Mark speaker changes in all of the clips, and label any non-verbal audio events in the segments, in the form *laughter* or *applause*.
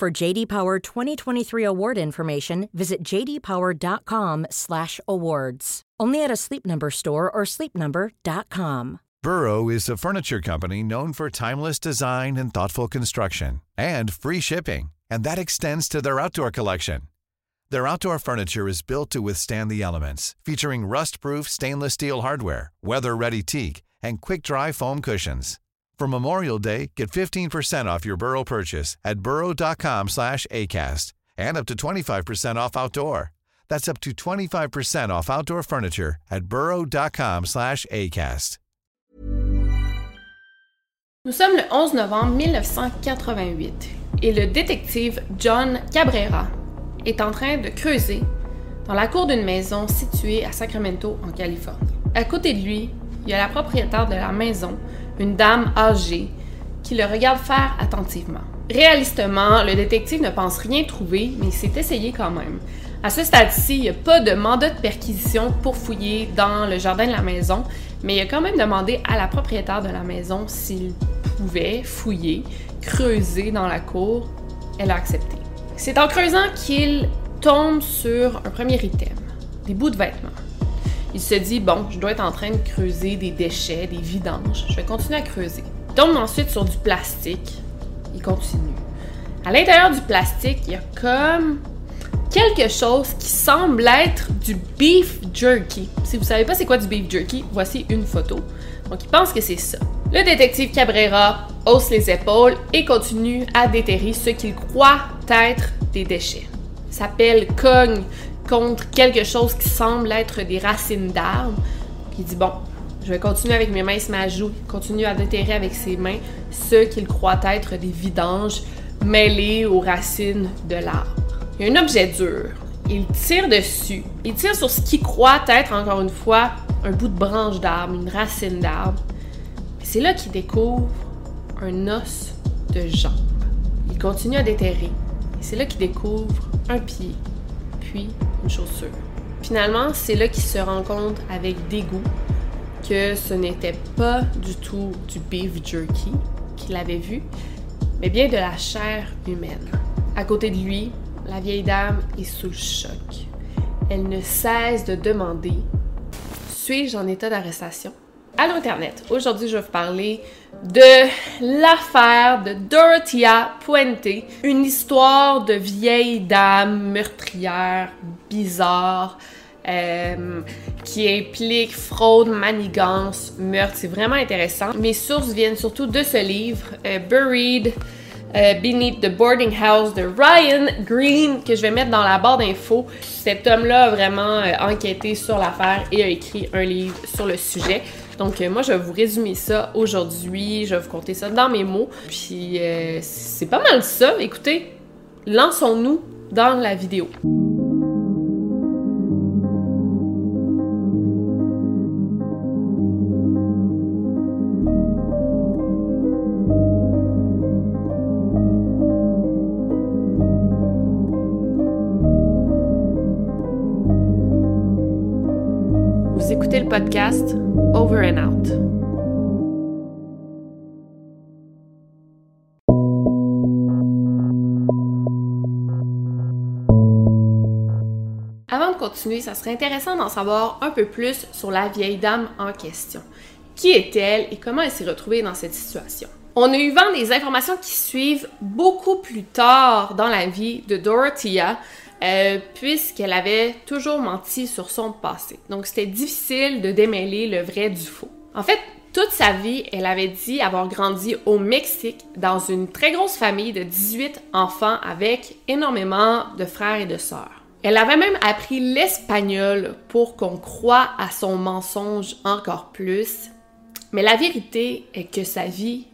Speaker 1: For JD Power 2023 award information, visit jdpower.com/awards. Only at a Sleep Number store or sleepnumber.com.
Speaker 2: Burrow is a furniture company known for timeless design and thoughtful construction and free shipping, and that extends to their outdoor collection. Their outdoor furniture is built to withstand the elements, featuring rust-proof stainless steel hardware, weather-ready teak, and quick-dry foam cushions. For Memorial Day, get 15% off your Burrow purchase at burrow.com slash ACAST and up to 25% off outdoor. That's up to 25% off outdoor furniture at burrow.com slash ACAST.
Speaker 3: Nous sommes le 11 novembre 1988 et le détective John Cabrera est en train de creuser dans la cour d'une maison située à Sacramento, en Californie. À côté de lui, il y a la propriétaire de la maison, une dame âgée, qui le regarde faire attentivement. Réalistement, le détective ne pense rien trouver, mais il s'est essayé quand même. À ce stade-ci, il n'y a pas de mandat de perquisition pour fouiller dans le jardin de la maison, mais il a quand même demandé à la propriétaire de la maison s'il pouvait fouiller, creuser dans la cour. Elle a accepté. C'est en creusant qu'il tombe sur un premier item, des bouts de vêtements. Il se dit, bon, je dois être en train de creuser des déchets, des vidanges, je vais continuer à creuser. Il tombe ensuite sur du plastique, il continue. À l'intérieur du plastique, il y a comme quelque chose qui semble être du beef jerky. Si vous savez pas c'est quoi du beef jerky, voici une photo. Donc il pense que c'est ça. Le détective Cabrera hausse les épaules et continue à déterrer ce qu'il croit être des déchets. S'appelle cogne contre quelque chose qui semble être des racines d'arbres. Il dit bon, je vais continuer avec mes mains, il se met à joue, continue à déterrer avec ses mains ce qu'il croit être des vidanges mêlés aux racines de l'arbre. Il y a un objet dur. Il tire dessus. Il tire sur ce qu'il croit être, encore une fois, un bout de branche d'arbre, une racine d'arbre. C'est là qu'il découvre un os de jambe. Il continue à déterrer. C'est là qu'il découvre un pied, puis une. Finalement, c'est là qu'il se rend compte avec dégoût que ce n'était pas du tout du beef jerky qu'il avait vu, mais bien de la chair humaine. À côté de lui, la vieille dame est sous le choc. Elle ne cesse de demander Suis-je en état d'arrestation? Allô Internet, aujourd'hui je vais vous parler de l'affaire de Dorothea Puente, une histoire de vieille dame meurtrière bizarre euh, qui implique fraude, manigance, meurtre. C'est vraiment intéressant. Mes sources viennent surtout de ce livre, euh, Buried euh, Beneath the Boarding House de Ryan Green, que je vais mettre dans la barre d'infos. Cet homme-là a vraiment enquêté sur l'affaire et a écrit un livre sur le sujet. Donc, moi, je vais vous résumer ça aujourd'hui. Je vais vous compter ça dans mes mots. Puis, c'est pas mal ça. Écoutez, lançons-nous dans la vidéo. Podcast Over and Out. Avant de continuer, ça serait intéressant d'en savoir un peu plus sur la vieille dame en question. Qui est-elle et comment elle s'est retrouvée dans cette situation? On a eu vent des informations qui suivent beaucoup plus tard dans la vie de Dorothea, euh, puisqu'elle avait toujours menti sur son passé. Donc c'était difficile de démêler le vrai du faux. En fait, toute sa vie, elle avait dit avoir grandi au Mexique dans une très grosse famille de 18 enfants avec énormément de frères et de sœurs. Elle avait même appris l'espagnol pour qu'on croie à son mensonge encore plus. Mais la vérité est que sa vie,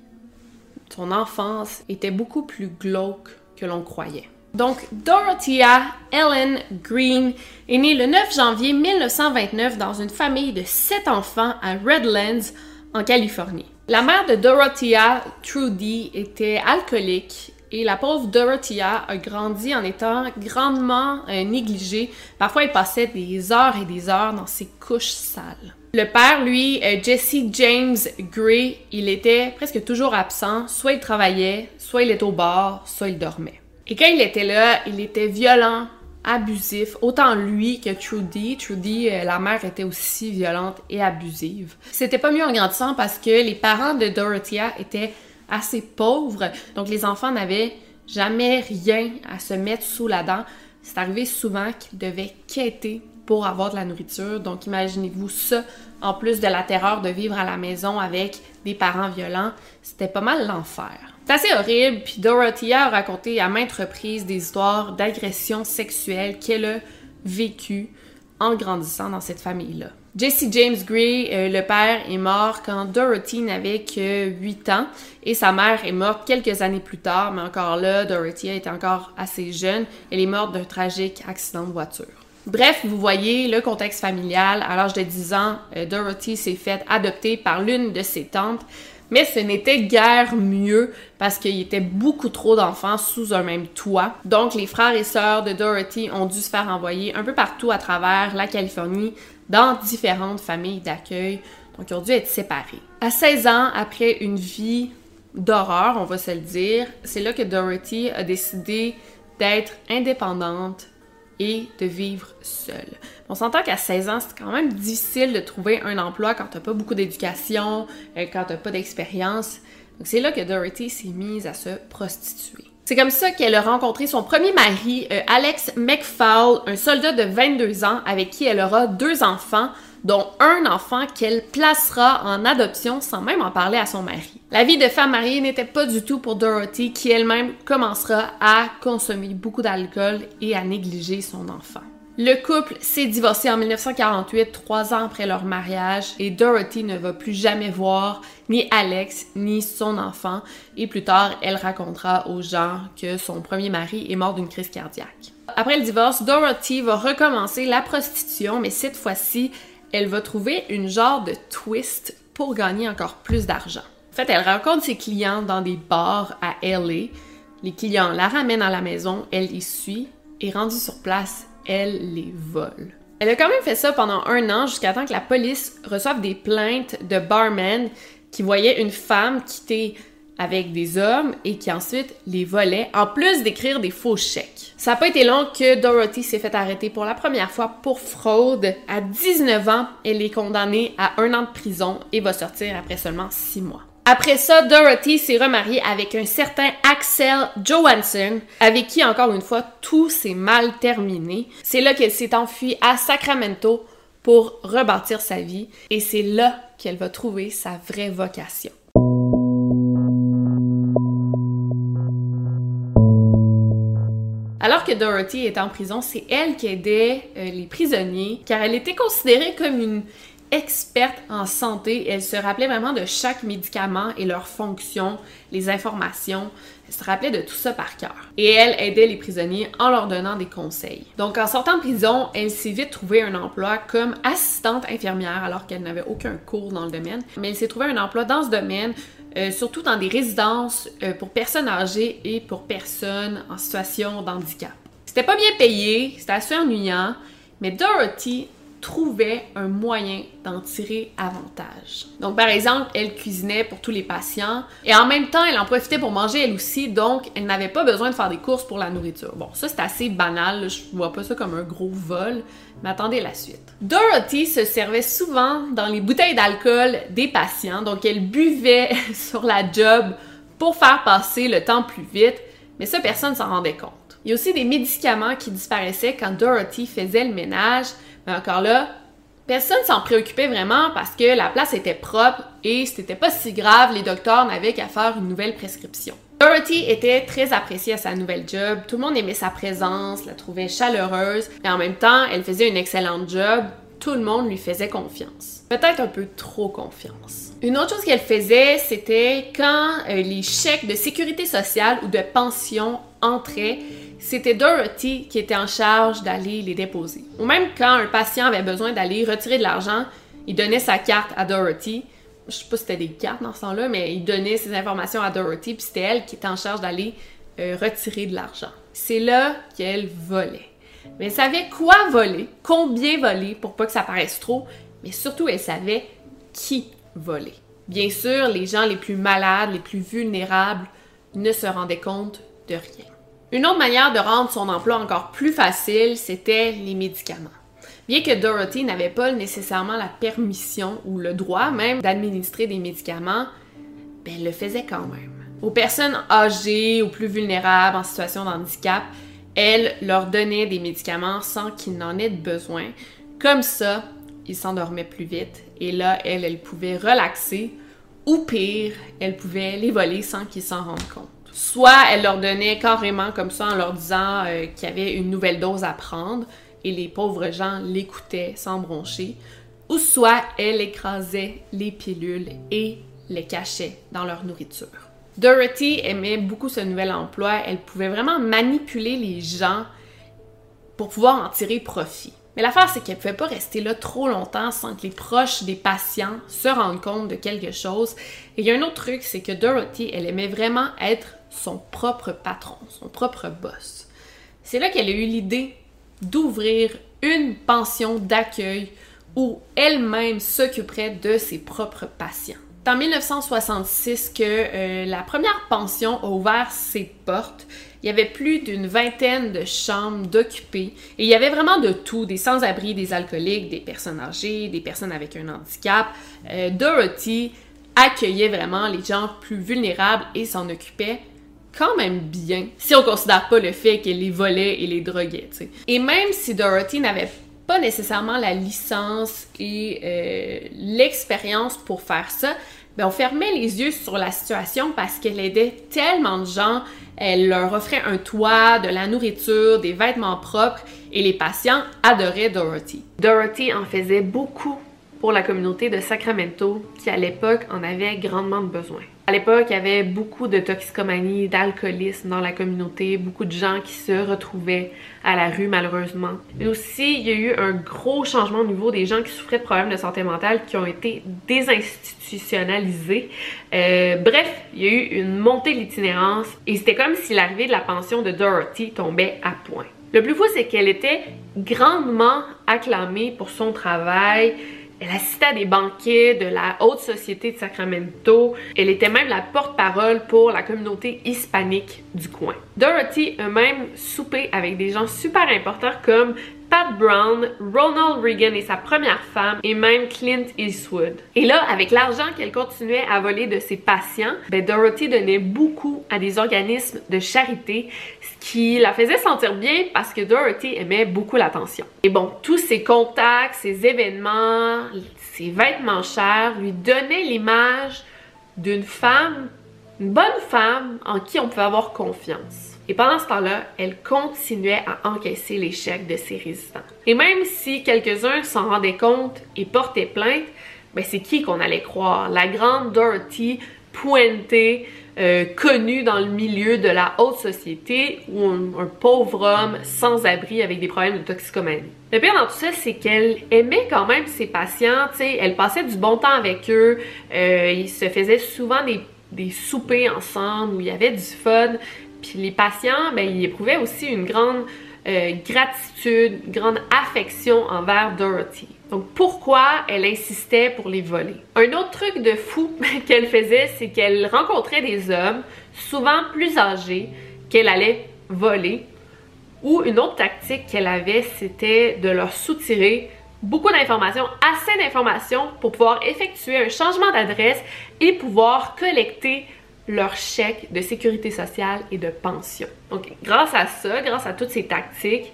Speaker 3: son enfance, était beaucoup plus glauque que l'on croyait. Donc, Dorothea Ellen Green est née le 9 janvier 1929 dans une famille de sept enfants à Redlands, en Californie. La mère de Dorothea, Trudy, était alcoolique et la pauvre Dorothea a grandi en étant grandement euh, négligée. Parfois, elle passait des heures et des heures dans ses couches sales. Le père, lui, euh, Jesse James Gray, il était presque toujours absent. Soit il travaillait, soit il était au bar, soit il dormait. Et quand il était là, il était violent, abusif, autant lui que Trudy. Trudy, euh, la mère était aussi violente et abusive. C'était pas mieux en grandissant parce que les parents de Dorothea étaient assez pauvres, donc les enfants n'avaient jamais rien à se mettre sous la dent. C'est arrivé souvent qu'ils devaient quêter pour avoir de la nourriture. Donc imaginez-vous ça, en plus de la terreur de vivre à la maison avec des parents violents, c'était pas mal l'enfer. C'est assez horrible, puis Dorothea a raconté à maintes reprises des histoires d'agressions sexuelles qu'elle a vécues en grandissant dans cette famille-là. Jesse James Gray, euh, le père, est mort quand Dorothy n'avait que 8 ans et sa mère est morte quelques années plus tard, mais encore là, Dorothy était encore assez jeune. Elle est morte d'un tragique accident de voiture. Bref, vous voyez le contexte familial. À l'âge de 10 ans, euh, Dorothy s'est faite adopter par l'une de ses tantes mais ce n'était guère mieux parce qu'il y était beaucoup trop d'enfants sous un même toit. Donc les frères et sœurs de Dorothy ont dû se faire envoyer un peu partout à travers la Californie dans différentes familles d'accueil. Donc ils ont dû être séparés. À 16 ans, après une vie d'horreur, on va se le dire, c'est là que Dorothy a décidé d'être indépendante et de vivre seule. On s'entend qu'à 16 ans, c'est quand même difficile de trouver un emploi quand t'as pas beaucoup d'éducation, euh, quand t'as pas d'expérience. Donc c'est là que Dorothy s'est mise à se prostituer. C'est comme ça qu'elle a rencontré son premier mari, euh, Alex McFaul, un soldat de 22 ans avec qui elle aura deux enfants, dont un enfant qu'elle placera en adoption sans même en parler à son mari. La vie de femme mariée n'était pas du tout pour Dorothy, qui elle-même commencera à consommer beaucoup d'alcool et à négliger son enfant. Le couple s'est divorcé en 1948, trois ans après leur mariage, et Dorothy ne va plus jamais voir ni Alex ni son enfant, et plus tard, elle racontera aux gens que son premier mari est mort d'une crise cardiaque. Après le divorce, Dorothy va recommencer la prostitution, mais cette fois-ci, elle va trouver une genre de twist pour gagner encore plus d'argent. En fait, elle rencontre ses clients dans des bars à LA. Les clients la ramènent à la maison, elle les suit et rendue sur place, elle les vole. Elle a quand même fait ça pendant un an jusqu'à temps que la police reçoive des plaintes de barmen qui voyaient une femme quitter avec des hommes et qui ensuite les volait, en plus d'écrire des faux chèques. Ça n'a pas été long que Dorothy s'est fait arrêter pour la première fois pour fraude. À 19 ans, elle est condamnée à un an de prison et va sortir après seulement six mois. Après ça, Dorothy s'est remariée avec un certain Axel Johansson, avec qui, encore une fois, tout s'est mal terminé. C'est là qu'elle s'est enfuie à Sacramento pour rebâtir sa vie, et c'est là qu'elle va trouver sa vraie vocation. Alors que Dorothy est en prison, c'est elle qui aidait euh, les prisonniers, car elle était considérée comme une experte en santé. Elle se rappelait vraiment de chaque médicament et leurs fonctions, les informations. Elle se rappelait de tout ça par cœur. Et elle aidait les prisonniers en leur donnant des conseils. Donc en sortant de prison, elle s'est vite trouvé un emploi comme assistante infirmière alors qu'elle n'avait aucun cours dans le domaine. Mais elle s'est trouvé un emploi dans ce domaine euh, surtout dans des résidences euh, pour personnes âgées et pour personnes en situation d'handicap. C'était pas bien payé, c'était assez ennuyant, mais Dorothy trouvait un moyen d'en tirer avantage. Donc, par exemple, elle cuisinait pour tous les patients et en même temps, elle en profitait pour manger elle aussi, donc elle n'avait pas besoin de faire des courses pour la nourriture. Bon, ça c'est assez banal, je vois pas ça comme un gros vol, mais attendez la suite. Dorothy se servait souvent dans les bouteilles d'alcool des patients, donc elle buvait *laughs* sur la job pour faire passer le temps plus vite, mais ça personne s'en rendait compte. Il y a aussi des médicaments qui disparaissaient quand Dorothy faisait le ménage, mais encore là, personne s'en préoccupait vraiment parce que la place était propre et c'était pas si grave, les docteurs n'avaient qu'à faire une nouvelle prescription. Dorothy était très appréciée à sa nouvelle job, tout le monde aimait sa présence, la trouvait chaleureuse, et en même temps, elle faisait une excellente job, tout le monde lui faisait confiance. Peut-être un peu trop confiance. Une autre chose qu'elle faisait, c'était quand euh, les chèques de sécurité sociale ou de pension entraient, c'était Dorothy qui était en charge d'aller les déposer. Ou même quand un patient avait besoin d'aller retirer de l'argent, il donnait sa carte à Dorothy. Je sais pas si c'était des cartes dans ce temps-là, mais il donnait ses informations à Dorothy, puis c'était elle qui était en charge d'aller euh, retirer de l'argent. C'est là qu'elle volait. Mais elle savait quoi voler, combien voler pour pas que ça paraisse trop, mais surtout elle savait qui voler. Bien sûr, les gens les plus malades, les plus vulnérables ne se rendaient compte de rien. Une autre manière de rendre son emploi encore plus facile, c'était les médicaments. Bien que Dorothy n'avait pas nécessairement la permission ou le droit même d'administrer des médicaments, ben, elle le faisait quand même. Aux personnes âgées ou plus vulnérables en situation de handicap, elle leur donnait des médicaments sans qu'ils n'en aient besoin. Comme ça, ils s'endormaient plus vite et là, elle, elle pouvait relaxer ou pire, elle pouvait les voler sans qu'ils s'en rendent compte. Soit elle leur donnait carrément comme ça en leur disant euh, qu'il y avait une nouvelle dose à prendre et les pauvres gens l'écoutaient sans broncher, ou soit elle écrasait les pilules et les cachait dans leur nourriture. Dorothy aimait beaucoup ce nouvel emploi. Elle pouvait vraiment manipuler les gens pour pouvoir en tirer profit. Mais l'affaire, c'est qu'elle ne pouvait pas rester là trop longtemps sans que les proches des patients se rendent compte de quelque chose. Et il y a un autre truc, c'est que Dorothy, elle aimait vraiment être son propre patron, son propre boss. C'est là qu'elle a eu l'idée d'ouvrir une pension d'accueil où elle-même s'occuperait de ses propres patients. C'est en 1966 que euh, la première pension a ouvert ses portes. Il y avait plus d'une vingtaine de chambres d'occupés et il y avait vraiment de tout, des sans-abri, des alcooliques, des personnes âgées, des personnes avec un handicap. Euh, Dorothy accueillait vraiment les gens plus vulnérables et s'en occupait quand même bien, si on considère pas le fait qu'elle les volait et les droguait. Et même si Dorothy n'avait pas nécessairement la licence et euh, l'expérience pour faire ça, ben on fermait les yeux sur la situation parce qu'elle aidait tellement de gens. Elle leur offrait un toit, de la nourriture, des vêtements propres et les patients adoraient Dorothy. Dorothy en faisait beaucoup pour la communauté de Sacramento qui à l'époque en avait grandement besoin. À l'époque, il y avait beaucoup de toxicomanie, d'alcoolisme dans la communauté, beaucoup de gens qui se retrouvaient à la rue malheureusement. Mais aussi, il y a eu un gros changement au niveau des gens qui souffraient de problèmes de santé mentale qui ont été désinstitutionnalisés. Euh, bref, il y a eu une montée de l'itinérance et c'était comme si l'arrivée de la pension de Dorothy tombait à point. Le plus fou, c'est qu'elle était grandement acclamée pour son travail, elle assistait à des banquets de la haute société de Sacramento. Elle était même la porte-parole pour la communauté hispanique du coin. Dorothy a même soupé avec des gens super importants comme Pat Brown, Ronald Reagan et sa première femme, et même Clint Eastwood. Et là, avec l'argent qu'elle continuait à voler de ses patients, ben Dorothy donnait beaucoup à des organismes de charité, ce qui la faisait sentir bien parce que Dorothy aimait beaucoup l'attention. Et bon, tous ces contacts, ces événements, ces vêtements chers lui donnaient l'image d'une femme, une bonne femme en qui on pouvait avoir confiance. Et pendant ce temps-là, elle continuait à encaisser les chèques de ses résistants. Et même si quelques-uns s'en rendaient compte et portaient plainte, ben c'est qui qu'on allait croire? La grande Dorothy, pointée, euh, connue dans le milieu de la haute société ou un, pauvre homme sans abri avec des problèmes de toxicomanie. Le pire dans tout ça, c'est qu'elle aimait quand même ses patients, elle passait du bon temps avec eux, euh, ils se faisaient souvent des, des soupers ensemble où il y avait du fun, puis les patients, ben, ils éprouvaient aussi une grande euh, gratitude, une grande affection envers Dorothy. Donc pourquoi elle insistait pour les voler? Un autre truc de fou *laughs* qu'elle faisait, c'est qu'elle rencontrait des hommes, souvent plus âgés, qu'elle allait voler. Ou une autre tactique qu'elle avait, c'était de leur soutirer beaucoup d'informations, assez d'informations pour pouvoir effectuer un changement d'adresse et pouvoir collecter leur chèque de sécurité sociale et de pension. Donc, grâce à ça, grâce à toutes ces tactiques,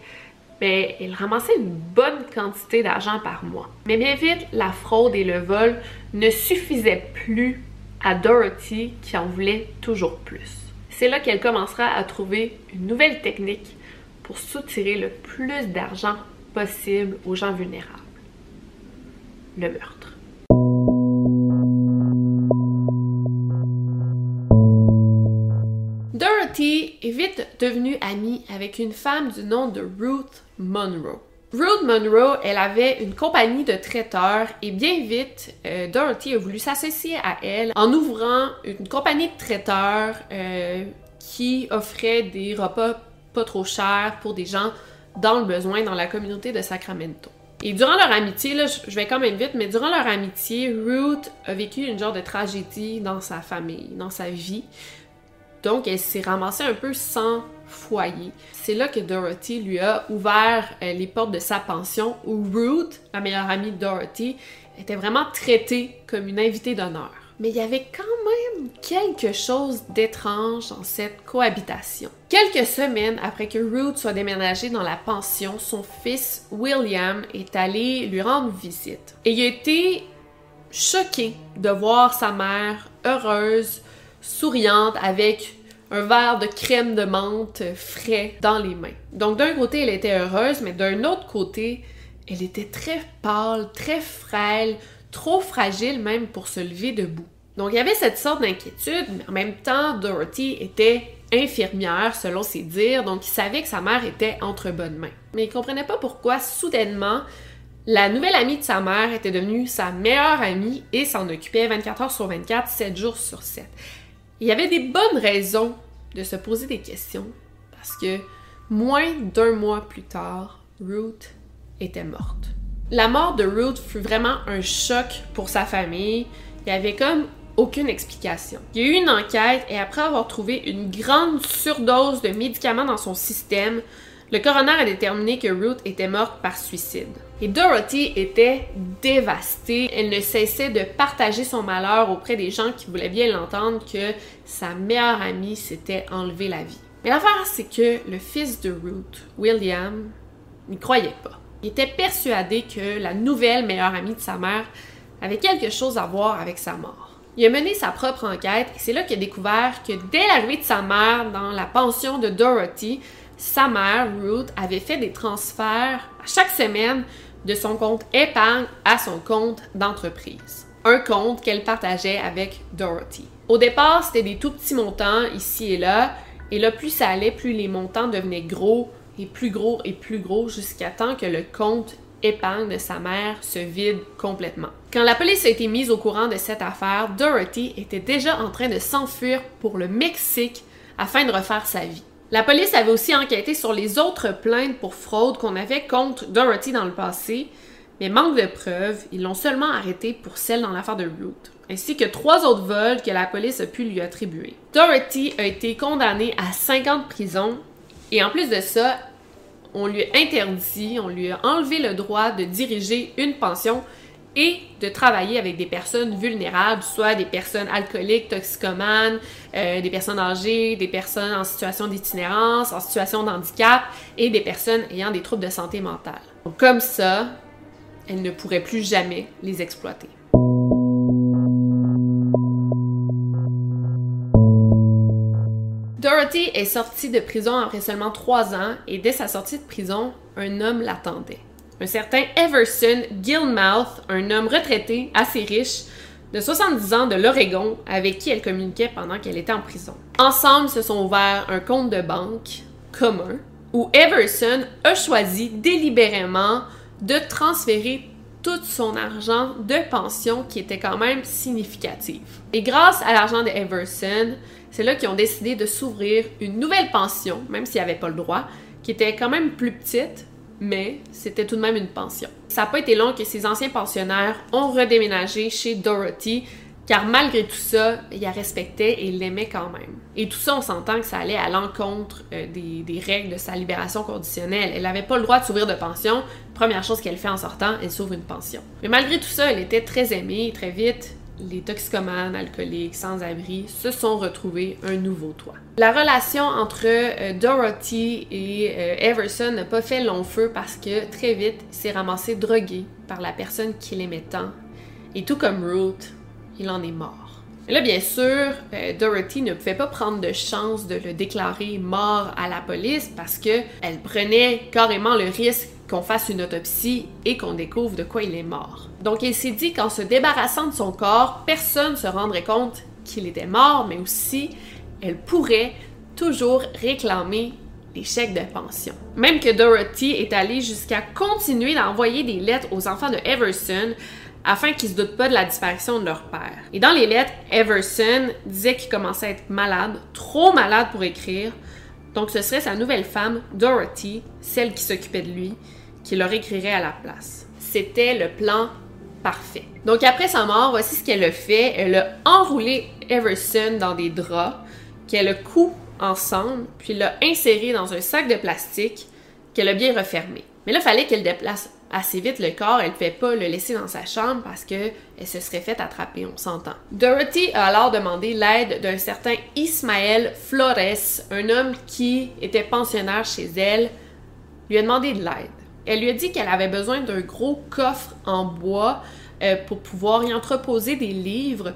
Speaker 3: ben, il ramassait une bonne quantité d'argent par mois. Mais bien vite, la fraude et le vol ne suffisaient plus à Dorothy qui en voulait toujours plus. C'est là qu'elle commencera à trouver une nouvelle technique pour soutirer le plus d'argent possible aux gens vulnérables. Le meurtre. Dorothy est vite devenu ami avec une femme du nom de Ruth Monroe. Ruth Monroe, elle avait une compagnie de traiteurs et bien vite, euh, Dorothy a voulu s'associer à elle en ouvrant une compagnie de traiteurs euh, qui offrait des repas pas trop chers pour des gens dans le besoin dans la communauté de Sacramento. Et durant leur amitié, là, je vais quand même vite, mais durant leur amitié, Ruth a vécu une genre de tragédie dans sa famille, dans sa vie. Donc, elle s'est ramassée un peu sans foyer. C'est là que Dorothy lui a ouvert euh, les portes de sa pension, où Ruth, la meilleure amie de Dorothy, était vraiment traitée comme une invitée d'honneur. Mais il y avait quand même quelque chose d'étrange dans cette cohabitation. Quelques semaines après que Ruth soit déménagée dans la pension, son fils William est allé lui rendre visite. Et il a été choqué de voir sa mère heureuse, souriante, avec un verre de crème de menthe frais dans les mains. Donc d'un côté, elle était heureuse, mais d'un autre côté, elle était très pâle, très frêle, trop fragile même pour se lever debout. Donc il y avait cette sorte d'inquiétude, mais en même temps, Dorothy était infirmière selon ses dires, donc il savait que sa mère était entre bonnes mains. Mais il comprenait pas pourquoi soudainement la nouvelle amie de sa mère était devenue sa meilleure amie et s'en occupait 24 heures sur 24, 7 jours sur 7. Il y avait des bonnes raisons de se poser des questions parce que moins d'un mois plus tard, Ruth était morte. La mort de Ruth fut vraiment un choc pour sa famille. Il y avait comme aucune explication. Il y a eu une enquête et après avoir trouvé une grande surdose de médicaments dans son système, le coroner a déterminé que Ruth était morte par suicide. Et Dorothy était dévastée. Elle ne cessait de partager son malheur auprès des gens qui voulaient bien l'entendre que sa meilleure amie s'était enlevé la vie. Mais l'affaire, c'est que le fils de Ruth, William, n'y croyait pas. Il était persuadé que la nouvelle meilleure amie de sa mère avait quelque chose à voir avec sa mort. Il a mené sa propre enquête et c'est là qu'il a découvert que dès l'arrivée de sa mère dans la pension de Dorothy, sa mère, Ruth, avait fait des transferts chaque semaine de son compte épargne à son compte d'entreprise. Un compte qu'elle partageait avec Dorothy. Au départ, c'était des tout petits montants ici et là, et là, plus ça allait, plus les montants devenaient gros et plus gros et plus gros jusqu'à temps que le compte épargne de sa mère se vide complètement. Quand la police a été mise au courant de cette affaire, Dorothy était déjà en train de s'enfuir pour le Mexique afin de refaire sa vie. La police avait aussi enquêté sur les autres plaintes pour fraude qu'on avait contre Dorothy dans le passé, mais manque de preuves, ils l'ont seulement arrêté pour celle dans l'affaire de Ruth, ainsi que trois autres vols que la police a pu lui attribuer. Dorothy a été condamnée à 50 prisons et en plus de ça, on lui a interdit, on lui a enlevé le droit de diriger une pension et de travailler avec des personnes vulnérables, soit des personnes alcooliques, toxicomanes, euh, des personnes âgées, des personnes en situation d'itinérance, en situation de handicap et des personnes ayant des troubles de santé mentale. comme ça, elle ne pourrait plus jamais les exploiter. Dorothy est sortie de prison après seulement trois ans et dès sa sortie de prison, un homme l'attendait. Un certain Everson Gilmouth, un homme retraité, assez riche, de 70 ans de l'Oregon, avec qui elle communiquait pendant qu'elle était en prison. Ensemble, se sont ouverts un compte de banque commun où Everson a choisi délibérément de transférer tout son argent de pension qui était quand même significative. Et grâce à l'argent de c'est là qu'ils ont décidé de s'ouvrir une nouvelle pension, même s'ils n'avaient pas le droit, qui était quand même plus petite, mais c'était tout de même une pension. Ça n'a pas été long que ces anciens pensionnaires ont redéménagé chez Dorothy, car malgré tout ça, il la respectait et l'aimait quand même. Et tout ça, on s'entend que ça allait à l'encontre euh, des, des, règles de sa libération conditionnelle. Elle n'avait pas le droit de s'ouvrir de pension. Première chose qu'elle fait en sortant, elle s'ouvre une pension. Mais malgré tout ça, elle était très aimée très vite les toxicomanes, alcooliques, sans-abri se sont retrouvés un nouveau toit. La relation entre euh, Dorothy et euh, Everson n'a pas fait long feu parce que très vite, il s'est ramassé drogué par la personne qui l'aimait tant. Et tout comme Ruth, il en est mort. Là, bien sûr, euh, Dorothy ne pouvait pas prendre de chance de le déclarer mort à la police parce que elle prenait carrément le risque qu'on fasse une autopsie et qu'on découvre de quoi il est mort. Donc il s'est dit qu'en se débarrassant de son corps, personne ne se rendrait compte qu'il était mort, mais aussi elle pourrait toujours réclamer les chèques de pension. Même que Dorothy est allée jusqu'à continuer d'envoyer des lettres aux enfants de Everson afin qu'ils se doutent pas de la disparition de leur père. Et dans les lettres, Everson disait qu'il commençait à être malade, trop malade pour écrire, donc ce serait sa nouvelle femme, Dorothy, celle qui s'occupait de lui, qui leur écrirait à la place. C'était le plan parfait. Donc après sa mort, voici ce qu'elle a fait. Elle a enroulé Everson dans des draps, qu'elle a cou ensemble, puis l'a inséré dans un sac de plastique qu'elle a bien refermé. Mais là, fallait qu'elle déplace assez vite le corps, elle ne pouvait pas le laisser dans sa chambre parce qu'elle se serait fait attraper, on s'entend. Dorothy a alors demandé l'aide d'un certain Ismaël Flores, un homme qui était pensionnaire chez elle, lui a demandé de l'aide. Elle lui a dit qu'elle avait besoin d'un gros coffre en bois euh, pour pouvoir y entreposer des livres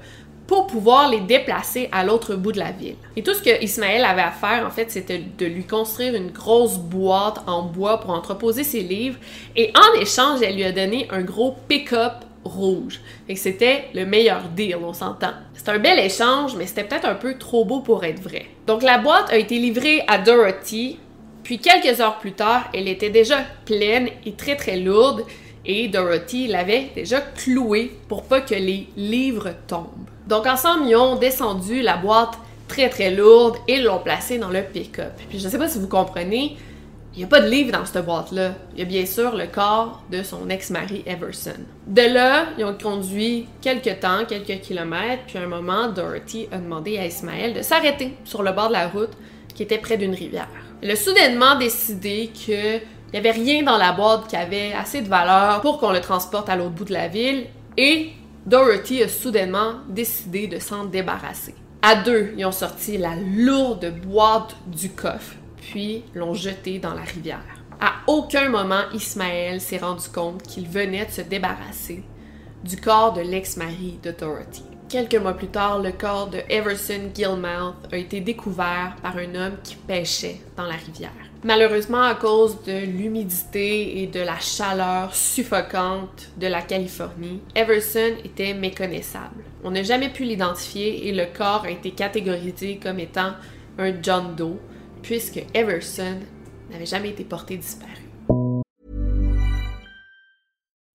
Speaker 3: pour pouvoir les déplacer à l'autre bout de la ville. Et tout ce que Ismaël avait à faire, en fait, c'était de lui construire une grosse boîte en bois pour entreposer ses livres. Et en échange, elle lui a donné un gros pick-up rouge. Et c'était le meilleur deal, on s'entend. C'est un bel échange, mais c'était peut-être un peu trop beau pour être vrai. Donc la boîte a été livrée à Dorothy, puis quelques heures plus tard, elle était déjà pleine et très très lourde, et Dorothy l'avait déjà clouée pour pas que les livres tombent. Donc ensemble, ils ont descendu la boîte très très lourde et l'ont placée dans le pick-up. Puis je sais pas si vous comprenez, il n'y a pas de livre dans cette boîte-là. Il y a bien sûr le corps de son ex-mari Everson. De là, ils ont conduit quelques temps, quelques kilomètres, puis à un moment, Dorothy a demandé à Ismaël de s'arrêter sur le bord de la route qui était près d'une rivière. Elle a soudainement décidé qu'il n'y avait rien dans la boîte qui avait assez de valeur pour qu'on le transporte à l'autre bout de la ville et Dorothy a soudainement décidé de s'en débarrasser. À deux, ils ont sorti la lourde boîte du coffre, puis l'ont jetée dans la rivière. À aucun moment, Ismaël s'est rendu compte qu'il venait de se débarrasser du corps de l'ex-mari de Dorothy. Quelques mois plus tard, le corps de Everson Gilmouth a été découvert par un homme qui pêchait dans la rivière. Malheureusement, à cause de l'humidité et de la chaleur suffocante de la Californie, Everson était méconnaissable. On n'a jamais pu l'identifier et le corps a été catégorisé comme étant un John Doe, puisque Everson n'avait jamais été porté disparu.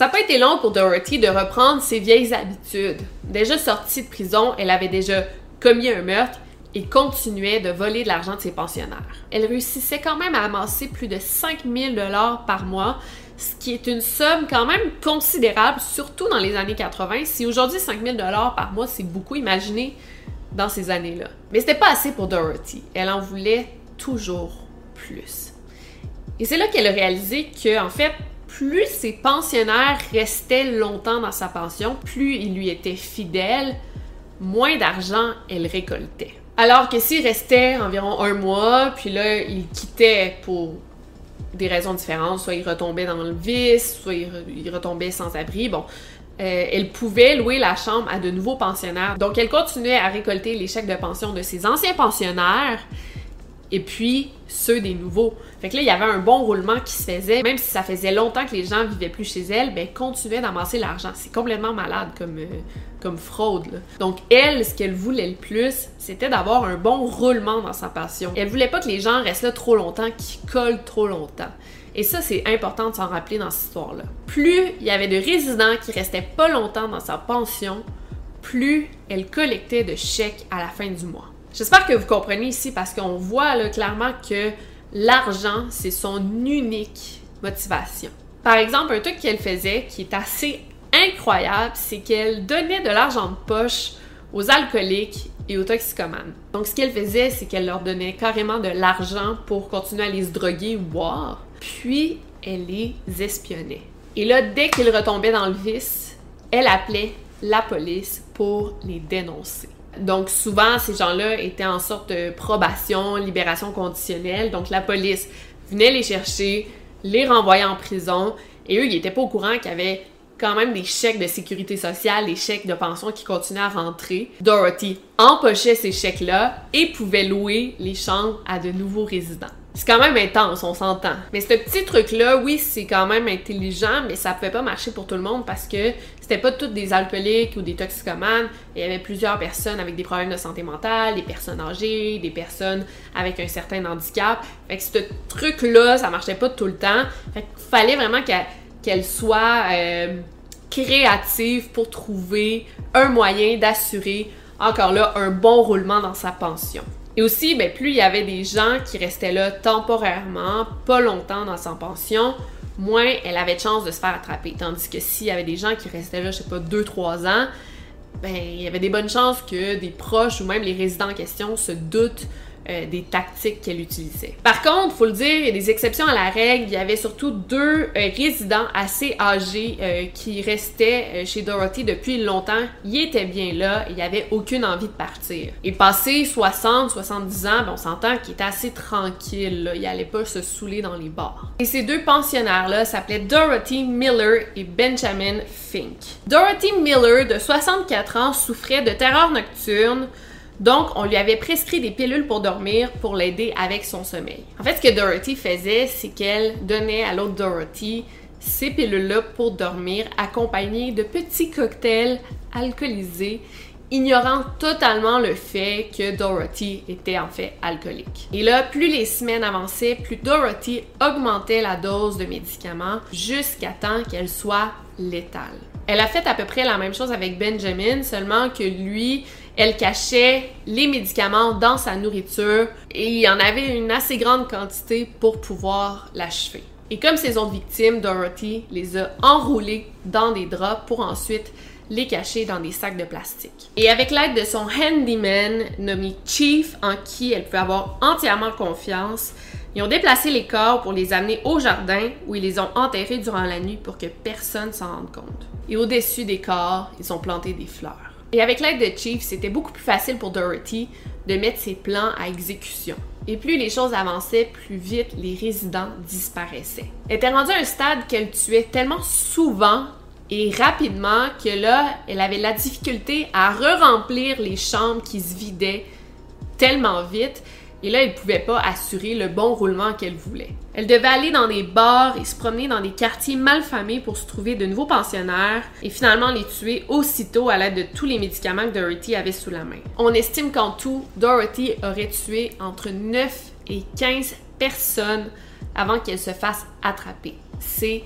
Speaker 3: Ça n'a pas été long pour Dorothy de reprendre ses vieilles habitudes. Déjà sortie de prison, elle avait déjà commis un meurtre et continuait de voler de l'argent de ses pensionnaires. Elle réussissait quand même à amasser plus de 5000 dollars par mois, ce qui est une somme quand même considérable, surtout dans les années 80. Si aujourd'hui 5000 dollars par mois, c'est beaucoup, imaginez dans ces années-là. Mais c'était pas assez pour Dorothy. Elle en voulait toujours plus. Et c'est là qu'elle a réalisé que, en fait, plus ses pensionnaires restaient longtemps dans sa pension, plus ils lui étaient fidèles, moins d'argent elle récoltait. Alors que s'il restait environ un mois, puis là, il quittait pour des raisons différentes, soit il retombait dans le vice, soit il, retombait sans abri, bon, euh, elle pouvait louer la chambre à de nouveaux pensionnaires. Donc, elle continuait à récolter les chèques de pension de ses anciens pensionnaires et puis ceux des nouveaux. Fait que là, il y avait un bon roulement qui se faisait, même si ça faisait longtemps que les gens vivaient plus chez elle, ben continuait d'amasser l'argent. C'est complètement malade comme, euh, fraude. Donc elle, ce qu'elle voulait le plus, c'était d'avoir un bon roulement dans sa passion. Elle voulait pas que les gens restent là trop longtemps, qu'ils collent trop longtemps. Et ça, c'est important de s'en rappeler dans cette histoire-là. Plus il y avait de résidents qui restaient pas longtemps dans sa pension, plus elle collectait de chèques à la fin du mois. J'espère que vous comprenez ici parce qu'on voit clairement que l'argent, c'est son unique motivation. Par exemple, un truc qu'elle faisait qui est assez incroyable, c'est qu'elle donnait de l'argent de poche aux alcooliques et aux toxicomanes. Donc, ce qu'elle faisait, c'est qu'elle leur donnait carrément de l'argent pour continuer à les droguer ou puis elle les espionnait. Et là, dès qu'ils retombaient dans le vice, elle appelait la police pour les dénoncer. Donc souvent, ces gens-là étaient en sorte de probation, libération conditionnelle. Donc la police venait les chercher, les renvoyait en prison, et eux, ils n'étaient pas au courant qu'il y avait quand même des chèques de sécurité sociale, des chèques de pension qui continuaient à rentrer. Dorothy empochait ces chèques-là et pouvait louer les chambres à de nouveaux résidents. C'est quand même intense, on s'entend. Mais ce petit truc-là, oui, c'est quand même intelligent, mais ça pouvait pas marcher pour tout le monde parce que c'était pas toutes des alcooliques ou des toxicomanes. Il y avait plusieurs personnes avec des problèmes de santé mentale, des personnes âgées, des personnes avec un certain handicap. Fait que ce truc-là, ça marchait pas tout le temps. Fait qu'il fallait vraiment qu'elle soit euh, créative pour trouver un moyen d'assurer, encore là, un bon roulement dans sa pension. Et aussi, ben, plus il y avait des gens qui restaient là temporairement, pas longtemps dans sa pension, moins elle avait de chances de se faire attraper. Tandis que s'il y avait des gens qui restaient là, je sais pas, 2-3 ans, ben, il y avait des bonnes chances que des proches ou même les résidents en question se doutent euh, des tactiques qu'elle utilisait. Par contre, faut le dire, il y a des exceptions à la règle. Il y avait surtout deux euh, résidents assez âgés euh, qui restaient chez Dorothy depuis longtemps. Ils étaient bien là, il n'y avait aucune envie de partir. Et passé 60, 70 ans, ben, on s'entend qu'il était assez tranquille, là. il allait pas se saouler dans les bars. Et ces deux pensionnaires-là s'appelaient Dorothy Miller et Benjamin Fink. Dorothy Miller, de 64 ans, souffrait de terreur nocturne, donc, on lui avait prescrit des pilules pour dormir pour l'aider avec son sommeil. En fait, ce que Dorothy faisait, c'est qu'elle donnait à l'autre Dorothy ces pilules-là pour dormir, accompagnées de petits cocktails alcoolisés, ignorant totalement le fait que Dorothy était en fait alcoolique. Et là, plus les semaines avançaient, plus Dorothy augmentait la dose de médicaments jusqu'à temps qu'elle soit létale. Elle a fait à peu près la même chose avec Benjamin, seulement que lui, elle cachait les médicaments dans sa nourriture et il y en avait une assez grande quantité pour pouvoir l'achever. Et comme ses autres victimes, Dorothy les a enroulés dans des draps pour ensuite les cacher dans des sacs de plastique. Et avec l'aide de son handyman nommé Chief, en qui elle pouvait avoir entièrement confiance, ils ont déplacé les corps pour les amener au jardin où ils les ont enterrés durant la nuit pour que personne s'en rende compte. Et au-dessus des corps, ils ont planté des fleurs. Et avec l'aide de Chief, c'était beaucoup plus facile pour Dorothy de mettre ses plans à exécution. Et plus les choses avançaient, plus vite les résidents disparaissaient. Elle était rendue à un stade qu'elle tuait tellement souvent et rapidement que là, elle avait la difficulté à re-remplir les chambres qui se vidaient tellement vite et là, elle pouvait pas assurer le bon roulement qu'elle voulait. Elle devait aller dans des bars et se promener dans des quartiers malfamés pour se trouver de nouveaux pensionnaires et finalement les tuer aussitôt à l'aide de tous les médicaments que Dorothy avait sous la main. On estime qu'en tout, Dorothy aurait tué entre 9 et 15 personnes avant qu'elle se fasse attraper. C'est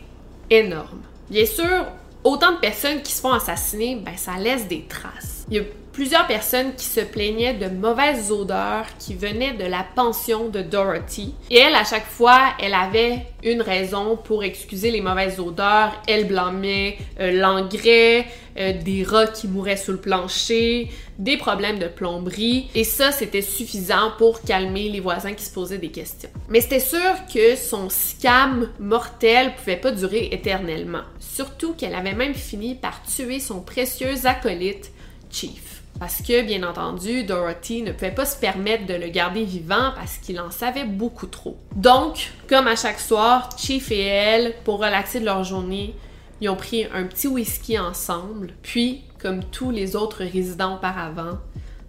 Speaker 3: énorme. Bien sûr, autant de personnes qui se font assassiner, ben ça laisse des traces. Il y a plusieurs personnes qui se plaignaient de mauvaises odeurs qui venaient de la pension de Dorothy. Et elle, à chaque fois, elle avait une raison pour excuser les mauvaises odeurs. Elle blâmait euh, l'engrais, euh, des rats qui mouraient sous le plancher, des problèmes de plomberie. Et ça, c'était suffisant pour calmer les voisins qui se posaient des questions. Mais c'était sûr que son scam mortel pouvait pas durer éternellement. Surtout qu'elle avait même fini par tuer son précieux acolyte, Chief. Parce que, bien entendu, Dorothy ne pouvait pas se permettre de le garder vivant parce qu'il en savait beaucoup trop. Donc, comme à chaque soir, Chief et elle, pour relaxer de leur journée, ils ont pris un petit whisky ensemble, puis, comme tous les autres résidents auparavant,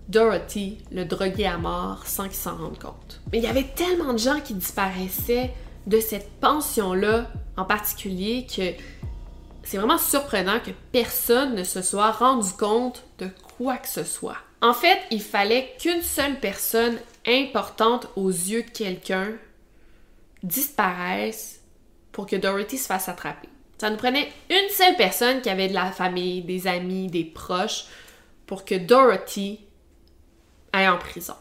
Speaker 3: Dorothy le droguait à mort sans qu'il s'en rende compte. Mais il y avait tellement de gens qui disparaissaient de cette pension-là en particulier que c'est vraiment surprenant que personne ne se soit rendu compte de quoi que ce soit. En fait, il fallait qu'une seule personne importante aux yeux de quelqu'un disparaisse pour que Dorothy se fasse attraper. Ça nous prenait une seule personne qui avait de la famille, des amis, des proches pour que Dorothy aille en prison.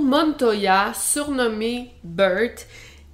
Speaker 3: Montoya, surnommé Bert,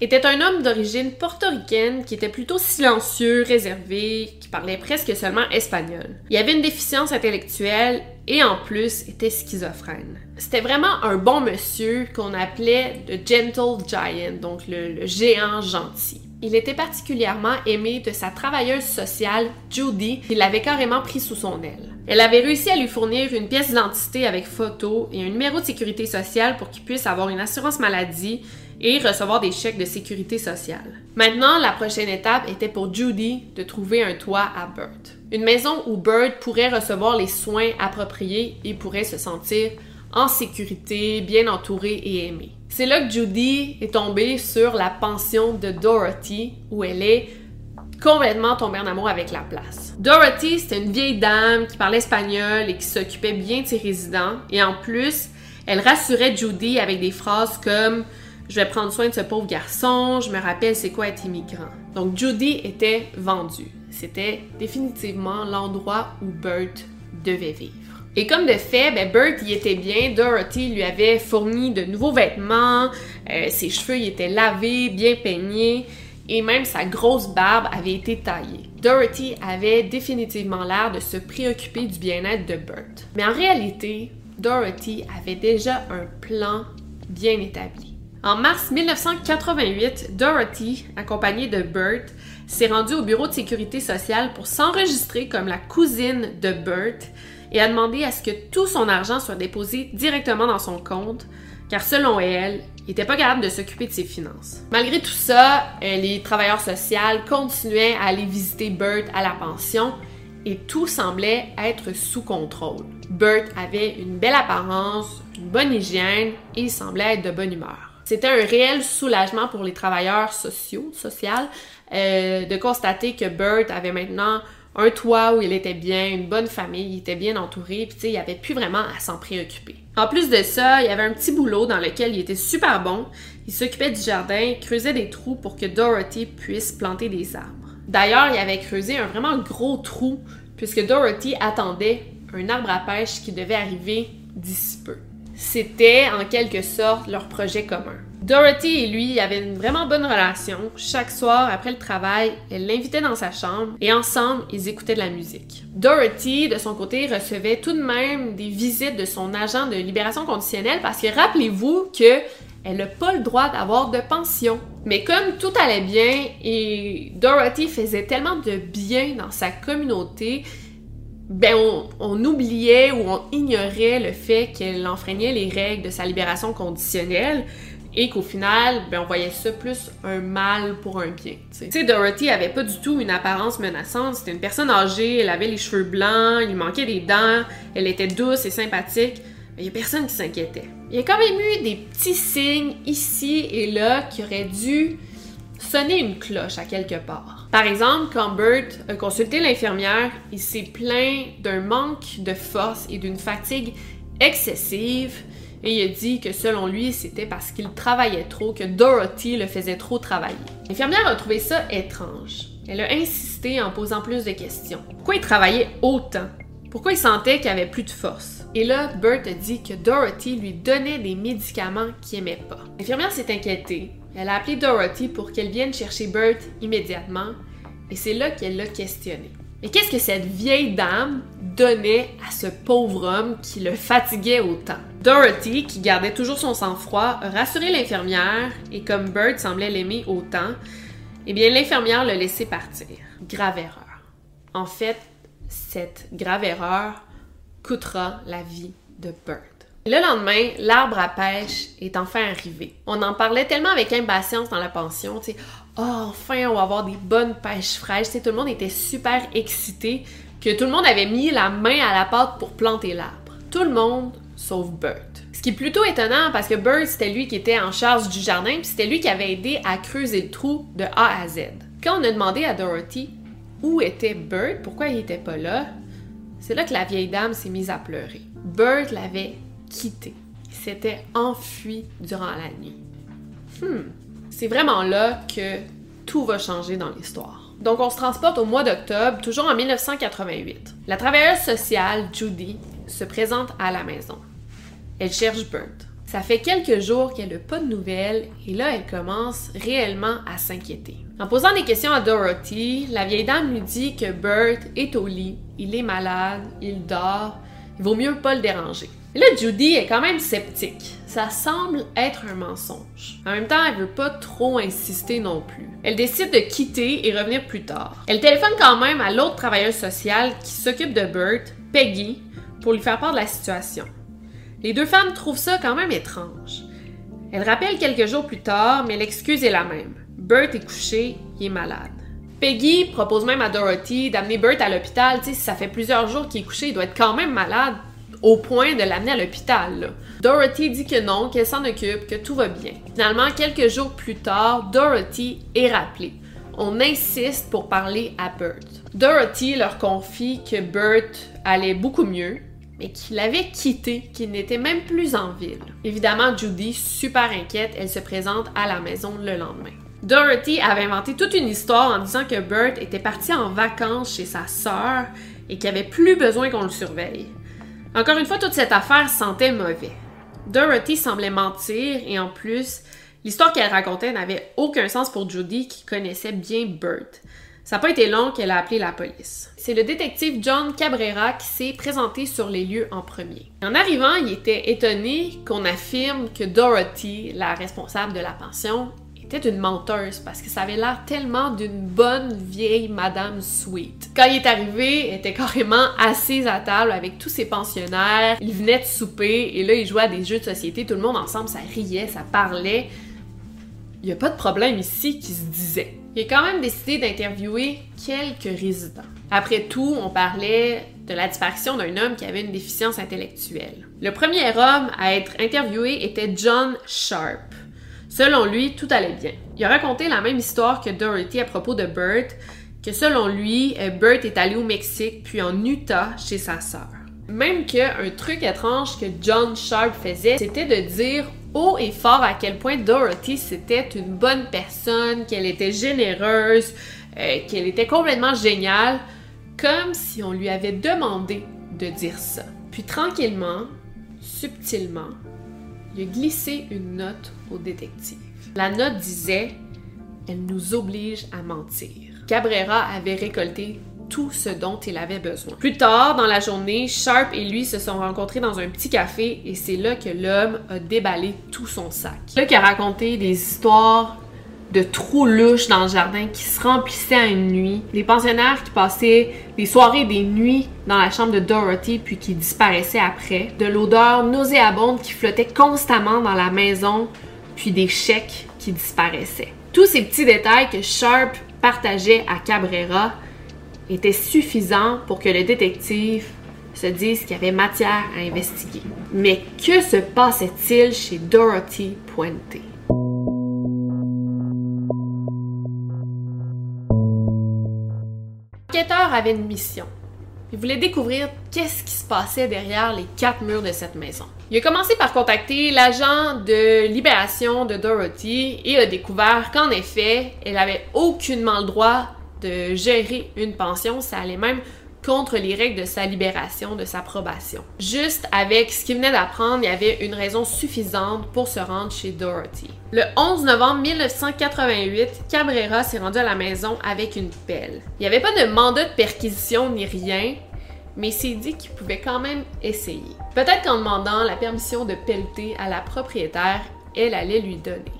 Speaker 3: était un homme d'origine portoricaine qui était plutôt silencieux, réservé, qui parlait presque seulement espagnol. Il avait une déficience intellectuelle et en plus était schizophrène. C'était vraiment un bon monsieur qu'on appelait le Gentle Giant, donc le, géant gentil. Il était particulièrement aimé de sa travailleuse sociale, Judy, qui l'avait carrément pris sous son aile. Elle avait réussi à lui fournir une pièce d'identité avec photo et un numéro de sécurité sociale pour qu'il puisse avoir une assurance maladie et recevoir des chèques de sécurité sociale. Maintenant, la prochaine étape était pour Judy de trouver un toit à Bert. Une maison où Bert pourrait recevoir les soins appropriés et pourrait se sentir en sécurité, bien entouré et aimé. C'est là que Judy est tombée sur la pension de Dorothy, où elle est complètement tombée en amour avec la place. Dorothy, c'était une vieille dame qui parlait espagnol et qui s'occupait bien de ses résidents, et en plus, elle rassurait Judy avec des phrases comme je vais prendre soin de ce pauvre garçon, je me rappelle c'est quoi être immigrant. Donc Judy était vendue. C'était définitivement l'endroit où Bert devait vivre. Et comme de fait, ben Bert y était bien. Dorothy lui avait fourni de nouveaux vêtements, euh, ses cheveux y étaient lavés, bien peignés, et même sa grosse barbe avait été taillée. Dorothy avait définitivement l'air de se préoccuper du bien-être de Bert. Mais en réalité, Dorothy avait déjà un plan bien établi. En mars 1988, Dorothy, accompagnée de Bert, s'est rendue au bureau de sécurité sociale pour s'enregistrer comme la cousine de Bert et a demandé à ce que tout son argent soit déposé directement dans son compte, car selon elle, il n'était pas capable de s'occuper de ses finances. Malgré tout ça, euh, les travailleurs sociaux continuaient à aller visiter Bert à la pension et tout semblait être sous contrôle. Bert avait une belle apparence, une bonne hygiène et il semblait être de bonne humeur. C'était un réel soulagement pour les travailleurs sociaux, sociales, euh, de constater que Bert avait maintenant un toit où il était bien, une bonne famille, il était bien entouré, puis tu sais, il avait plus vraiment à s'en préoccuper. En plus de ça, il avait un petit boulot dans lequel il était super bon. Il s'occupait du jardin, creusait des trous pour que Dorothy puisse planter des arbres. D'ailleurs, il avait creusé un vraiment gros trou puisque Dorothy attendait un arbre à pêche qui devait arriver d'ici peu. C'était en quelque sorte leur projet commun. Dorothy et lui avaient une vraiment bonne relation. Chaque soir, après le travail, elle l'invitait dans sa chambre et ensemble, ils écoutaient de la musique. Dorothy, de son côté, recevait tout de même des visites de son agent de libération conditionnelle parce que rappelez-vous que elle n'a pas le droit d'avoir de pension. Mais comme tout allait bien et Dorothy faisait tellement de bien dans sa communauté, ben on, oubliait ou on ignorait le fait qu'elle enfreignait les règles de sa libération conditionnelle et qu'au final, ben on voyait ça plus un mal pour un bien. Tu sais, Dorothy avait pas du tout une apparence menaçante. C'était une personne âgée, elle avait les cheveux blancs, il lui manquait des dents, elle était douce et sympathique. Mais il y a personne qui s'inquiétait. Il y a quand même eu des petits signes ici et là qui auraient dû sonner une cloche à quelque part. Par exemple, quand Bert a consulté l'infirmière, il s'est plaint d'un manque de force et d'une fatigue excessive et il a dit que selon lui, c'était parce qu'il travaillait trop, que Dorothy le faisait trop travailler. L'infirmière a trouvé ça étrange. Elle a insisté en posant plus de questions. Pourquoi il travaillait autant? Pourquoi il sentait qu'il avait plus de force? Et là, Bert a dit que Dorothy lui donnait des médicaments qu'il aimait pas. L'infirmière s'est inquiétée elle a appelé Dorothy pour qu'elle vienne chercher Bert immédiatement et c'est là qu'elle l'a questionné. Mais qu'est-ce que cette vieille dame donnait à ce pauvre homme qui le fatiguait autant? Dorothy, qui gardait toujours son sang-froid, a rassuré l'infirmière et comme Bert semblait l'aimer autant, eh bien l'infirmière l'a laissé partir. Grave erreur. En fait, cette grave erreur coûtera la vie de Bert. Le lendemain, l'arbre à pêche est enfin arrivé. On en parlait tellement avec impatience dans la pension, tu sais, Ah, enfin, on va avoir des bonnes pêches fraîches. tout le monde était super excité que tout le monde avait mis la main à la pâte pour planter l'arbre. Tout le monde, sauf Bert. Ce qui est plutôt étonnant parce que Bert, c'était lui qui était en charge du jardin, puis c'était lui qui avait aidé à creuser le trou de A à Z. Quand on a demandé à Dorothy où était Bert, pourquoi il était pas là, c'est là que la vieille dame s'est mise à pleurer. Bert l'avait quitté. Il s'était enfui durant la nuit. Hmm. C'est vraiment là que tout va changer dans l'histoire. Donc on se transporte au mois d'octobre, toujours en 1988. La travailleuse sociale, Judy, se présente à la maison. Elle cherche Bert. Ça fait quelques jours qu'elle n'a pas de nouvelles et là, elle commence réellement à s'inquiéter. En posant des questions à Dorothy, la vieille dame lui dit que Bert est au lit, il est malade, il dort, il vaut mieux pas le déranger. Là, Judy est quand même sceptique. Ça semble être un mensonge. En même temps, elle veut pas trop insister non plus. Elle décide de quitter et revenir plus tard. Elle téléphone quand même à l'autre travailleuse sociale qui s'occupe de Bert, Peggy, pour lui faire part de la situation. Les deux femmes trouvent ça quand même étrange. Elle rappelle quelques jours plus tard, mais l'excuse est la même. Bert est couché, il est malade. Peggy propose même à Dorothy d'amener Bert à l'hôpital. Si ça fait plusieurs jours qu'il est couché, il doit être quand même malade au point de l'amener à l'hôpital. Dorothy dit que non, qu'elle s'en occupe, que tout va bien. Finalement, quelques jours plus tard, Dorothy est rappelée. On insiste pour parler à Bert. Dorothy leur confie que Bert allait beaucoup mieux, mais qu'il avait quitté, qu'il n'était même plus en ville. Évidemment, Judy, super inquiète, elle se présente à la maison le lendemain. Dorothy avait inventé toute une histoire en disant que Bert était parti en vacances chez sa sœur et qu'il avait plus besoin qu'on le surveille. Encore une fois, toute cette affaire sentait mauvais. Dorothy semblait mentir et en plus, l'histoire qu'elle racontait n'avait aucun sens pour Judy qui connaissait bien Bert. Ça n'a pas été long qu'elle a appelé la police. C'est le détective John Cabrera qui s'est présenté sur les lieux en premier. En arrivant, il était étonné qu'on affirme que Dorothy, la responsable de la pension, était une menteuse parce que ça avait l'air tellement d'une bonne vieille Madame Sweet. Quand il est arrivé, elle était carrément assise à table avec tous ses pensionnaires. Il venait de souper et là, il jouait à des jeux de société. Tout le monde ensemble, ça riait, ça parlait. Il n'y a pas de problème ici qui se disait. Il a quand même décidé d'interviewer quelques résidents. Après tout, on parlait de la disparition d'un homme qui avait une déficience intellectuelle. Le premier homme à être interviewé était John Sharp. Selon lui, tout allait bien. Il a raconté la même histoire que Dorothy à propos de Bert, que selon lui, euh, Bert est allé au Mexique puis en Utah chez sa sœur. Même qu'un truc étrange que John Sharp faisait, c'était de dire haut et fort à quel point Dorothy c'était une bonne personne, qu'elle était généreuse, euh, qu'elle était complètement géniale, comme si on lui avait demandé de dire ça. Puis tranquillement, subtilement, il glissé une note au détective. La note disait Elle nous oblige à mentir. Cabrera avait récolté tout ce dont il avait besoin. Plus tard dans la journée, Sharp et lui se sont rencontrés dans un petit café et c'est là que l'homme a déballé tout son sac. A raconté des histoires de trous louches dans le jardin qui se remplissaient à une nuit, des pensionnaires qui passaient des soirées et des nuits dans la chambre de Dorothy puis qui disparaissaient après, de l'odeur nauséabonde qui flottait constamment dans la maison, puis des chèques qui disparaissaient. Tous ces petits détails que Sharp partageait à Cabrera étaient suffisants pour que le détective se dise qu'il y avait matière à investiguer. Mais que se passait-il chez Dorothy Puente? L'enquêteur avait une mission. Il voulait découvrir qu'est-ce qui se passait derrière les quatre murs de cette maison. Il a commencé par contacter l'agent de libération de Dorothy et a découvert qu'en effet, elle avait aucunement le droit de gérer une pension. Ça allait même contre les règles de sa libération, de sa probation. Juste avec ce qu'il venait d'apprendre, il y avait une raison suffisante pour se rendre chez Dorothy. Le 11 novembre 1988, Cabrera s'est rendu à la maison avec une pelle. Il n'y avait pas de mandat de perquisition ni rien, mais il s'est dit qu'il pouvait quand même essayer. Peut-être qu'en demandant la permission de pelleter à la propriétaire, elle allait lui donner.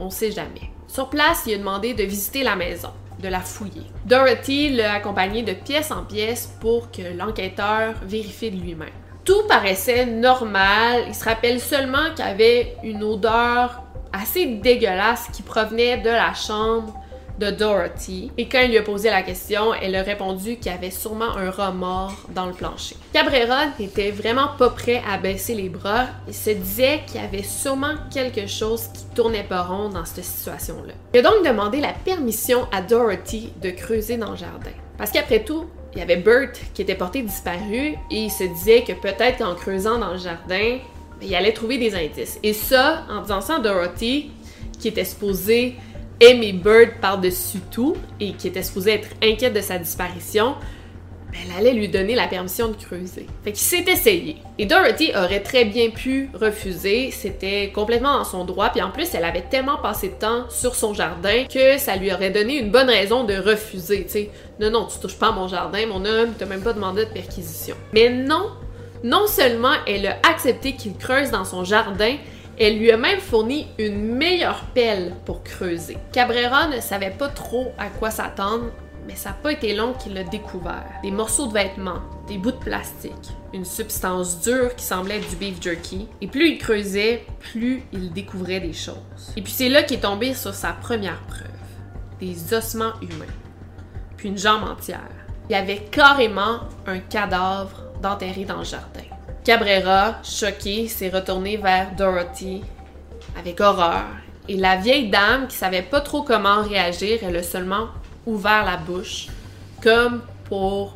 Speaker 3: On sait jamais. Sur place, il a demandé de visiter la maison la fouiller. Dorothy l'a accompagné de pièce en pièce pour que l'enquêteur vérifie de lui-même. Tout paraissait normal, il se rappelle seulement qu'il y avait une odeur assez dégueulasse qui provenait de la chambre Dorothy. Et quand il lui a posé la question, elle a répondu qu'il y avait sûrement un mort dans le plancher. Cabrera n'était vraiment pas prêt à baisser les bras. Il se disait qu'il y avait sûrement quelque chose qui tournait pas rond dans cette situation-là. Il a donc demandé la permission à Dorothy de creuser dans le jardin. Parce qu'après tout, il y avait Bert qui était porté disparu et il se disait que peut-être qu'en creusant dans le jardin, il allait trouver des indices. Et ça, en disant ça Dorothy, qui était supposée aimer Bird par-dessus tout et qui était supposée être inquiète de sa disparition, ben, elle allait lui donner la permission de creuser. Fait qu'il s'est essayé. Et Dorothy aurait très bien pu refuser, c'était complètement dans son droit, puis en plus, elle avait tellement passé de temps sur son jardin que ça lui aurait donné une bonne raison de refuser, tu sais. Non, non, tu touches pas à mon jardin, mon homme, t'as même pas demandé de perquisition. Mais non, non seulement elle a accepté qu'il creuse dans son jardin, elle lui a même fourni une meilleure pelle pour creuser. Cabrera ne savait pas trop à quoi s'attendre, mais ça n'a pas été long qu'il l'a découvert. Des morceaux de vêtements, des bouts de plastique, une substance dure qui semblait du beef jerky. Et plus il creusait, plus il découvrait des choses. Et puis c'est là qu'il est tombé sur sa première preuve. Des ossements humains. Puis une jambe entière. Il y avait carrément un cadavre d'enterré dans le jardin. Cabrera, choqué, s'est retourné vers Dorothy avec horreur. Et la vieille dame, qui savait pas trop comment réagir, elle a seulement ouvert la bouche, comme pour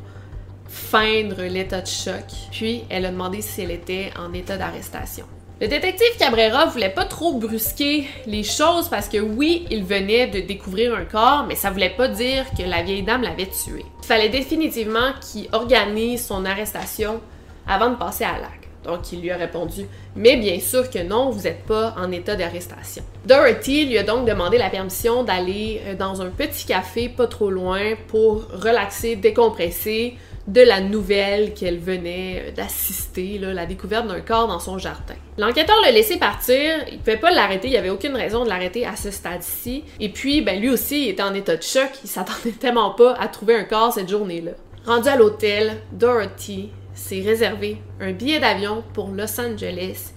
Speaker 3: feindre l'état de choc. Puis, elle a demandé si elle était en état d'arrestation. Le détective Cabrera voulait pas trop brusquer les choses parce que oui, il venait de découvrir un corps, mais ça voulait pas dire que la vieille dame l'avait tué. Il fallait définitivement qu'il organise son arrestation avant de passer à l'acte. Donc, il lui a répondu Mais bien sûr que non, vous n'êtes pas en état d'arrestation. Dorothy lui a donc demandé la permission d'aller euh, dans un petit café pas trop loin pour relaxer, décompresser de la nouvelle qu'elle venait euh, d'assister, la découverte d'un corps dans son jardin. L'enquêteur l'a laissé partir, il pouvait pas l'arrêter, il y avait aucune raison de l'arrêter à ce stade-ci. Et puis, ben lui aussi, il était en état de choc, il s'attendait tellement pas à trouver un corps cette journée-là. Rendu à l'hôtel, Dorothy s'est réservé un billet d'avion pour Los Angeles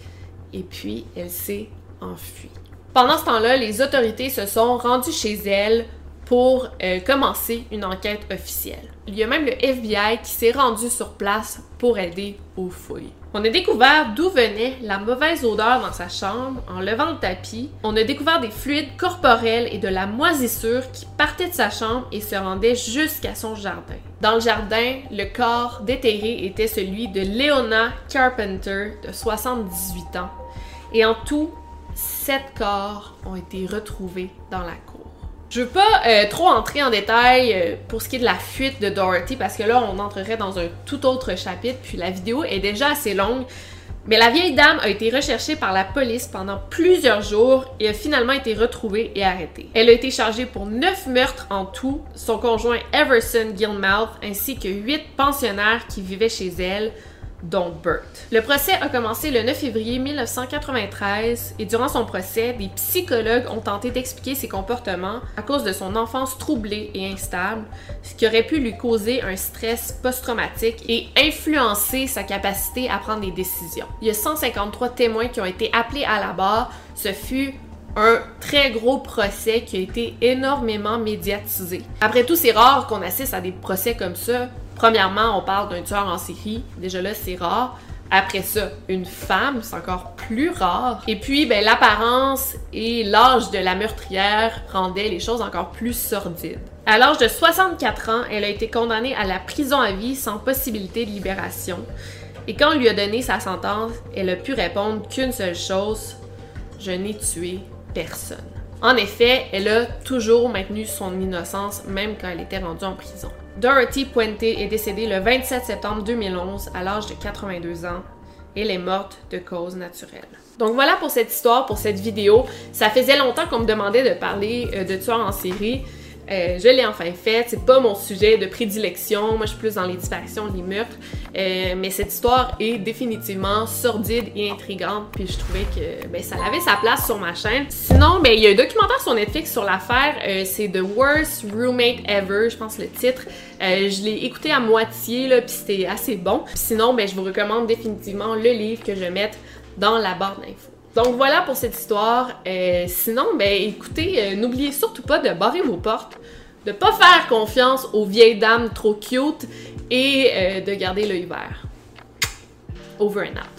Speaker 3: et puis elle s'est enfuie. Pendant ce temps-là, les autorités se sont rendues chez elle pour euh, commencer une enquête officielle. Il y a même le FBI qui s'est rendu sur place pour aider aux fouilles. On a découvert d'où venait la mauvaise odeur dans sa chambre en levant le tapis. On a découvert des fluides corporels et de la moisissure qui partaient de sa chambre et se rendaient jusqu'à son jardin. Dans le jardin, le corps déterré était celui de Leona Carpenter, de 78 ans. Et en tout, sept corps ont été retrouvés dans la cour. Je veux pas euh, trop entrer en détail euh, pour ce qui est de la fuite de Dorothy parce que là on entrerait dans un tout autre chapitre puis la vidéo est déjà assez longue. Mais la vieille dame a été recherchée par la police pendant plusieurs jours et a finalement été retrouvée et arrêtée. Elle a été chargée pour neuf meurtres en tout, son conjoint Everson Gilmouth ainsi que huit pensionnaires qui vivaient chez elle, dont Bert. Le procès a commencé le 9 février 1993 et durant son procès, des psychologues ont tenté d'expliquer ses comportements à cause de son enfance troublée et instable, ce qui aurait pu lui causer un stress post-traumatique et influencer sa capacité à prendre des décisions. Il y a 153 témoins qui ont été appelés à la barre. Ce fut un très gros procès qui a été énormément médiatisé. Après tout, c'est rare qu'on assiste à des procès comme ça Premièrement, on parle d'un tueur en série. Déjà là, c'est rare. Après ça, une femme, c'est encore plus rare. Et puis, ben, l'apparence et l'âge de la meurtrière rendaient les choses encore plus sordides. À l'âge de 64 ans, elle a été condamnée à la prison à vie sans possibilité de libération. Et quand on lui a donné sa sentence, elle a pu répondre qu'une seule chose je n'ai tué personne. En effet, elle a toujours maintenu son innocence, même quand elle était rendue en prison. Dorothy Puente est décédée le 27 septembre 2011 à l'âge de 82 ans. Elle est morte de cause naturelle. Donc voilà pour cette histoire, pour cette vidéo. Ça faisait longtemps qu'on me demandait de parler euh, de tueurs en série. Euh, je l'ai enfin faite. C'est pas mon sujet de prédilection. Moi, je suis plus dans les disparitions, les meurtres. Euh, mais cette histoire est définitivement sordide et intrigante. Puis je trouvais que ben, ça avait sa place sur ma chaîne. Sinon, ben, il y a un documentaire sur Netflix sur l'affaire. Euh, c'est The Worst Roommate Ever, je pense le titre. je l'ai écouté à moitié, là, puis c'était assez bon. sinon, ben, je vous recommande définitivement le livre que je vais mettre dans la barre d'infos. Donc voilà pour cette histoire. Euh, sinon, ben écoutez, euh, n'oubliez surtout pas de barrer vos portes, de pas faire confiance aux vieilles dames trop cute et euh, de garder l'œil vert. Over and out.